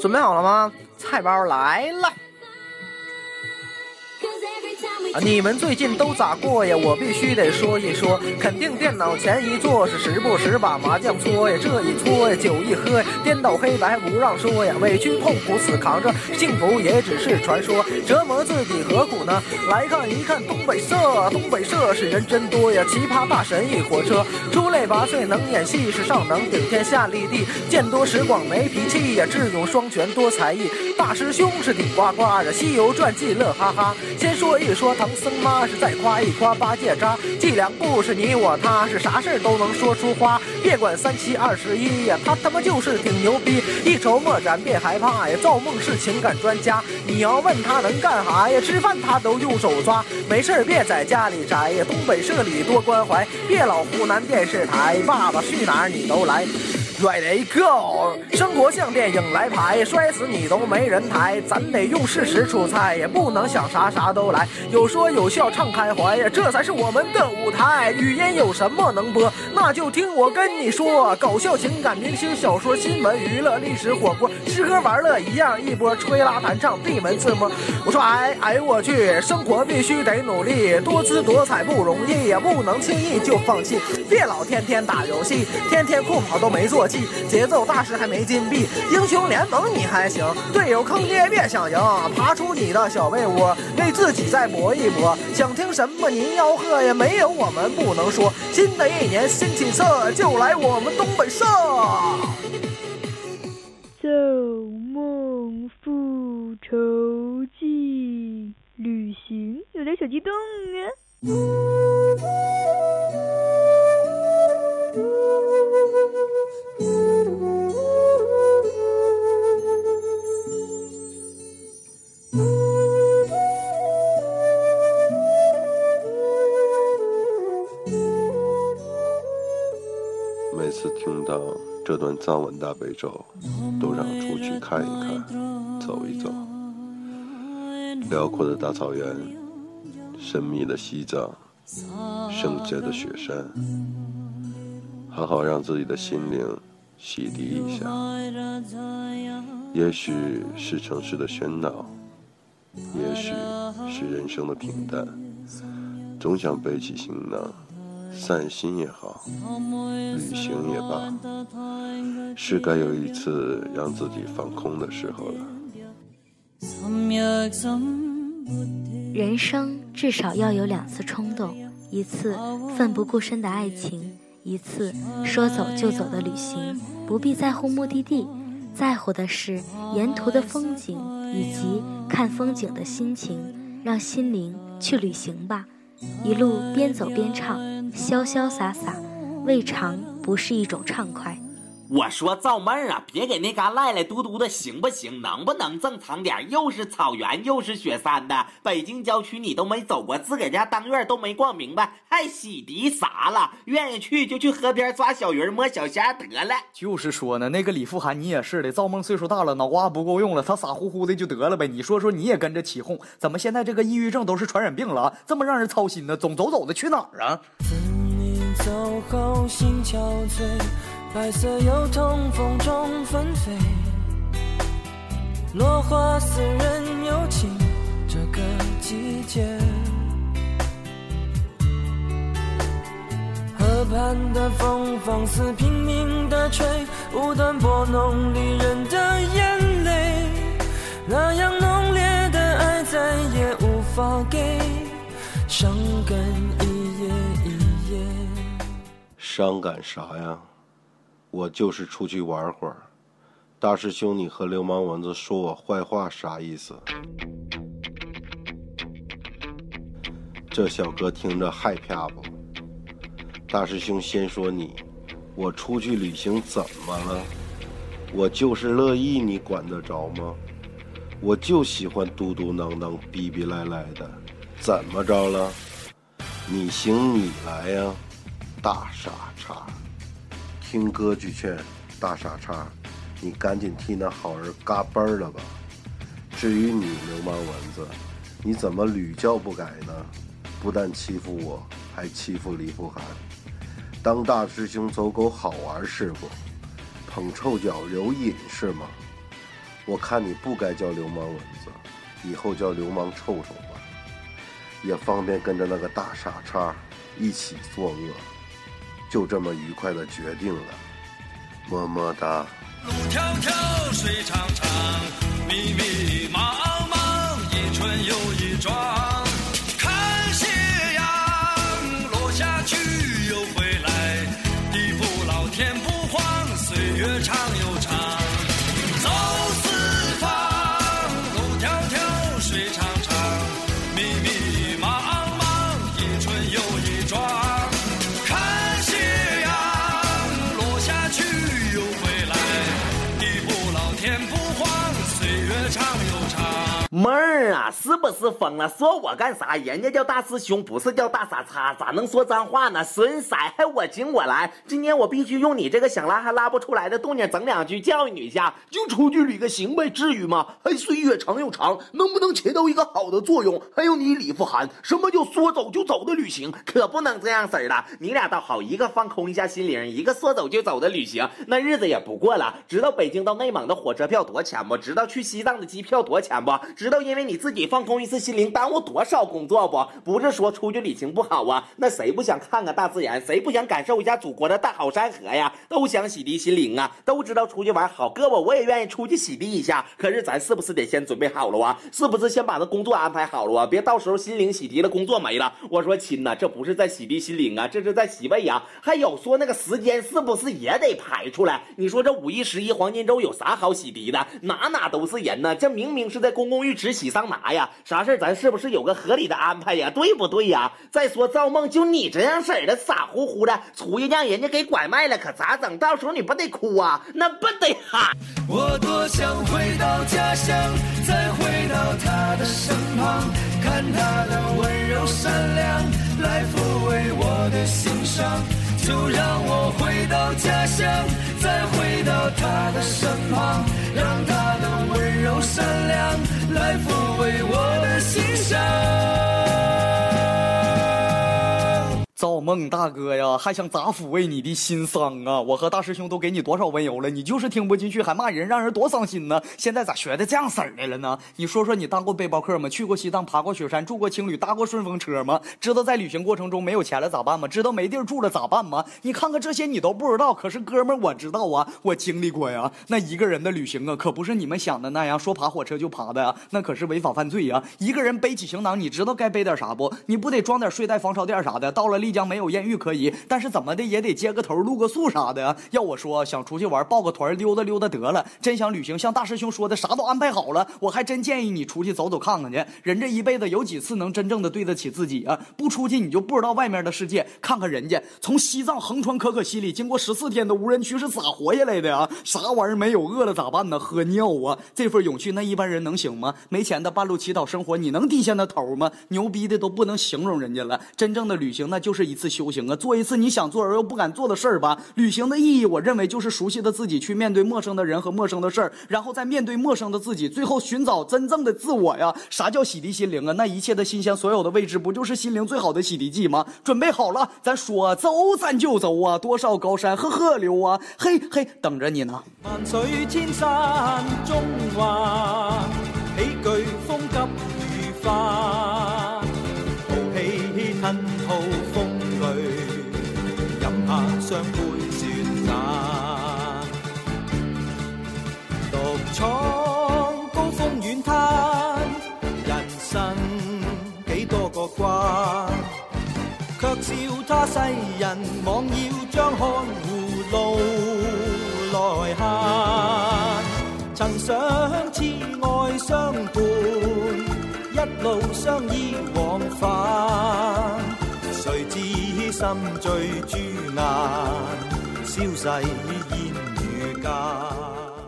准备好了吗？菜包来了。啊！你们最近都咋过呀？我必须得说一说，肯定电脑前一坐是时不时把麻将搓呀，这一搓呀，酒一喝呀，颠倒黑白不让说呀，委屈痛苦死扛着，幸福也只是传说，折磨自己何苦呢？来看一看东北社，东北社是人真多呀，奇葩大神一火车，出类拔萃能演戏是上能顶天下立地，见多识广没脾气呀，智勇双全多才艺，大师兄是顶呱呱的，西游传记乐哈哈，先说一说。唐僧妈是再夸一夸八戒渣，记两步是你我他，是啥事都能说出花。别管三七二十一呀，他他妈就是挺牛逼。一筹莫展别害怕呀，造梦是情感专家。你要问他能干啥呀？吃饭他都用手抓。没事别在家里宅呀，东北社里多关怀。别老湖南电视台，爸爸去哪儿你都来。Ready go，生活像电影来拍，摔死你都没人抬。咱得用事实出彩，也不能想啥啥都来。有说有笑唱开怀呀，这才是我们的舞台。语音。有什么能播？那就听我跟你说，搞笑情感、明星小说、新闻娱乐、历史火锅，吃喝玩乐一样一波，吹拉弹唱闭门自摸。我说哎哎我去，生活必须得努力，多姿多彩不容易也，不能轻易就放弃。别老天天打游戏，天天酷跑都没做。节奏大师还没金币，英雄联盟你还行，队友坑爹别想赢，爬出你的小被窝，为自己再搏一搏。想听什么您吆喝呀？没有我们不能说。新的一年新起色，就来我们东北社。造梦复仇记，旅行有点小激动啊。每次听到这段藏文大悲咒，都让出去看一看，走一走。辽阔的大草原，神秘的西藏，圣洁的雪山，好好让自己的心灵洗涤一下。也许是城市的喧闹，也许是人生的平淡，总想背起行囊。散心也好，旅行也罢，是该有一次让自己放空的时候了。人生至少要有两次冲动：一次奋不顾身的爱情，一次说走就走的旅行。不必在乎目的地，在乎的是沿途的风景以及看风景的心情。让心灵去旅行吧，一路边走边唱。潇潇洒洒，未尝不是一种畅快。我说造妹儿啊，别给那嘎赖赖嘟嘟的，行不行？能不能正常点？又是草原，又是雪山的，北京郊区你都没走过，自个家当院都没逛明白，还洗涤啥了？愿意去就去河边抓小鱼、摸小虾得了。就是说呢，那个李富涵你也是的，造梦岁数大了，脑瓜不够用了，他傻乎乎的就得了呗。你说说，你也跟着起哄？怎么现在这个抑郁症都是传染病了？啊这么让人操心呢？总走走的去哪儿啊？走后心憔悴，白色油桐风中纷飞，落花似人有情，这个季节。河畔的风放肆拼命的吹，无端拨弄离人的眼泪，那样浓烈的爱再也无法给，伤感一夜一夜。伤感啥呀？我就是出去玩会儿。大师兄，你和流氓蚊子说我坏话啥意思？这小哥听着害怕不？大师兄先说你，我出去旅行怎么了？我就是乐意，你管得着吗？我就喜欢嘟嘟囔囔、逼逼赖赖的，怎么着了？你行你来呀！大傻叉，听歌剧劝，大傻叉，你赶紧替那好人嘎嘣了吧！至于你流氓蚊子，你怎么屡教不改呢？不但欺负我，还欺负李富涵。当大师兄走狗好玩是不？捧臭脚留瘾是吗？我看你不该叫流氓蚊子，以后叫流氓臭臭吧，也方便跟着那个大傻叉一起作恶。就这么愉快的决定了，么么哒。路迢迢，水长长，密密茫不慌岁月长又长。妹儿啊，是不是疯了？说我干啥？人家叫大师兄，不是叫大傻叉，咋能说脏话呢？损色，还我请我来，今天我必须用你这个想拉还拉不出来的动静整两句教育你一下，就出去旅个行呗，至于吗？还岁月长又长，能不能起到一个好的作用？还有你李富含，什么叫说走就走的旅行？可不能这样式儿的。你俩倒好，一个放空一下心灵，一个说走就走的旅行，那日子也不过了。知道北京到内蒙的火车票多钱不？知道去西藏的机票多钱不？知。道道因为你自己放空一次心灵，耽误多少工作不？不是说出去旅行不好啊，那谁不想看看大自然？谁不想感受一下祖国的大好山河呀？都想洗涤心灵啊！都知道出去玩好，哥我我也愿意出去洗涤一下。可是咱是不是得先准备好了啊？是不是先把那工作安排好了啊？别到时候心灵洗涤了，工作没了。我说亲呐，这不是在洗涤心灵啊，这是在洗胃呀。还有说那个时间是不是也得排出来？你说这五一、十一黄金周有啥好洗涤的？哪哪都是人呢，这明明是在公共浴池。只洗桑拿呀，啥事咱是不是有个合理的安排呀？对不对呀？再说造梦，就你这样式儿的傻乎乎的，出去让人家给拐卖了，可咋整？到时候你不得哭啊？那不得喊？我多想回到家乡，再回到他的身旁，看他的温柔善良，来抚慰我的心伤。就让我回到家乡，再回到他的身旁，让他的温柔善良来抚慰我的心伤。梦大哥呀，还想咋抚慰你的心伤啊？我和大师兄都给你多少温柔了，你就是听不进去，还骂人，让人多伤心呢。现在咋学的这样式儿的了呢？你说说，你当过背包客吗？去过西藏，爬过雪山，住过青旅，搭过顺风车吗？知道在旅行过程中没有钱了咋办吗？知道没地儿住了咋办吗？你看看这些你都不知道，可是哥们儿我知道啊，我经历过呀。那一个人的旅行啊，可不是你们想的那样，说爬火车就爬的呀，那可是违法犯罪呀。一个人背起行囊，你知道该背点啥不？你不得装点睡袋、防潮垫啥的？到了丽江没没有艳遇可以，但是怎么的也得接个头、露个宿啥的。要我说，想出去玩，报个团溜达溜达得了。真想旅行，像大师兄说的，啥都安排好了，我还真建议你出去走走看看去。人这一辈子有几次能真正的对得起自己啊？不出去你就不知道外面的世界。看看人家从西藏横穿可可西里，经过十四天的无人区是咋活下来的呀？啥玩意儿没有？饿了咋办呢？喝尿啊！这份勇气，那一般人能行吗？没钱的半路乞讨生活，你能低下那头吗？牛逼的都不能形容人家了。真正的旅行，那就是一次。修行啊，做一次你想做而又不敢做的事儿吧。旅行的意义，我认为就是熟悉的自己去面对陌生的人和陌生的事儿，然后再面对陌生的自己，最后寻找真正的自我呀。啥叫洗涤心灵啊？那一切的新鲜，所有的未知，不就是心灵最好的洗涤剂吗？准备好了，咱说走咱就走啊！多少高山和河流啊，嘿嘿，等着你呢。万水千山中华，喜剧风急雨花，相配雪盏，独闯高峰远滩，人生几多个关，却笑他世人妄要将看护路来行。曾想痴爱相伴，一路相依往返，心醉珠难，消逝烟雨间。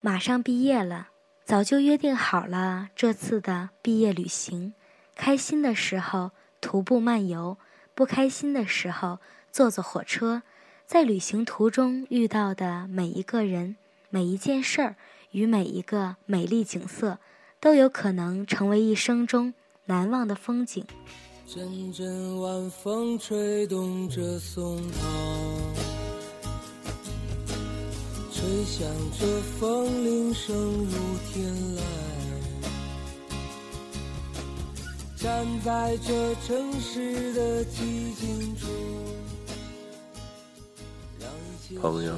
马上毕业了，早就约定好了这次的毕业旅行。开心的时候徒步漫游，不开心的时候坐坐火车。在旅行途中遇到的每一个人、每一件事儿与每一个美丽景色，都有可能成为一生中难忘的风景。阵阵晚风吹动着松涛，吹响着风铃声如天籁。站在这城市的寂静处，让一切朋友，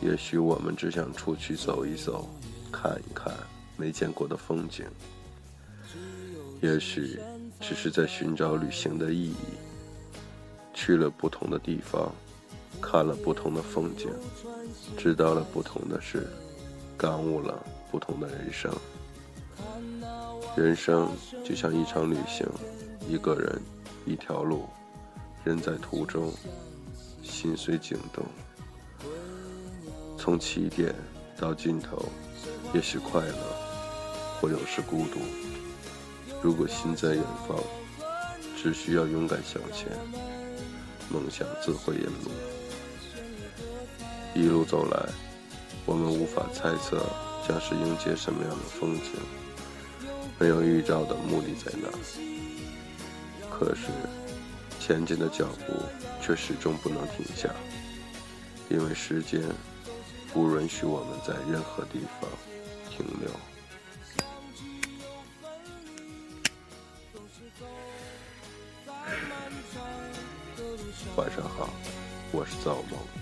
也许我们只想出去走一走，看一看没见过的风景。也许只是在寻找旅行的意义。去了不同的地方，看了不同的风景，知道了不同的事，感悟了不同的人生。人生就像一场旅行，一个人，一条路，人在途中，心随景动。从起点到尽头，也许快乐，或有时孤独。如果心在远方，只需要勇敢向前，梦想自会引路。一路走来，我们无法猜测将是迎接什么样的风景，没有预兆的目的在哪。可是，前进的脚步却始终不能停下，因为时间不允许我们在任何地方停留。晚上好，我是造梦。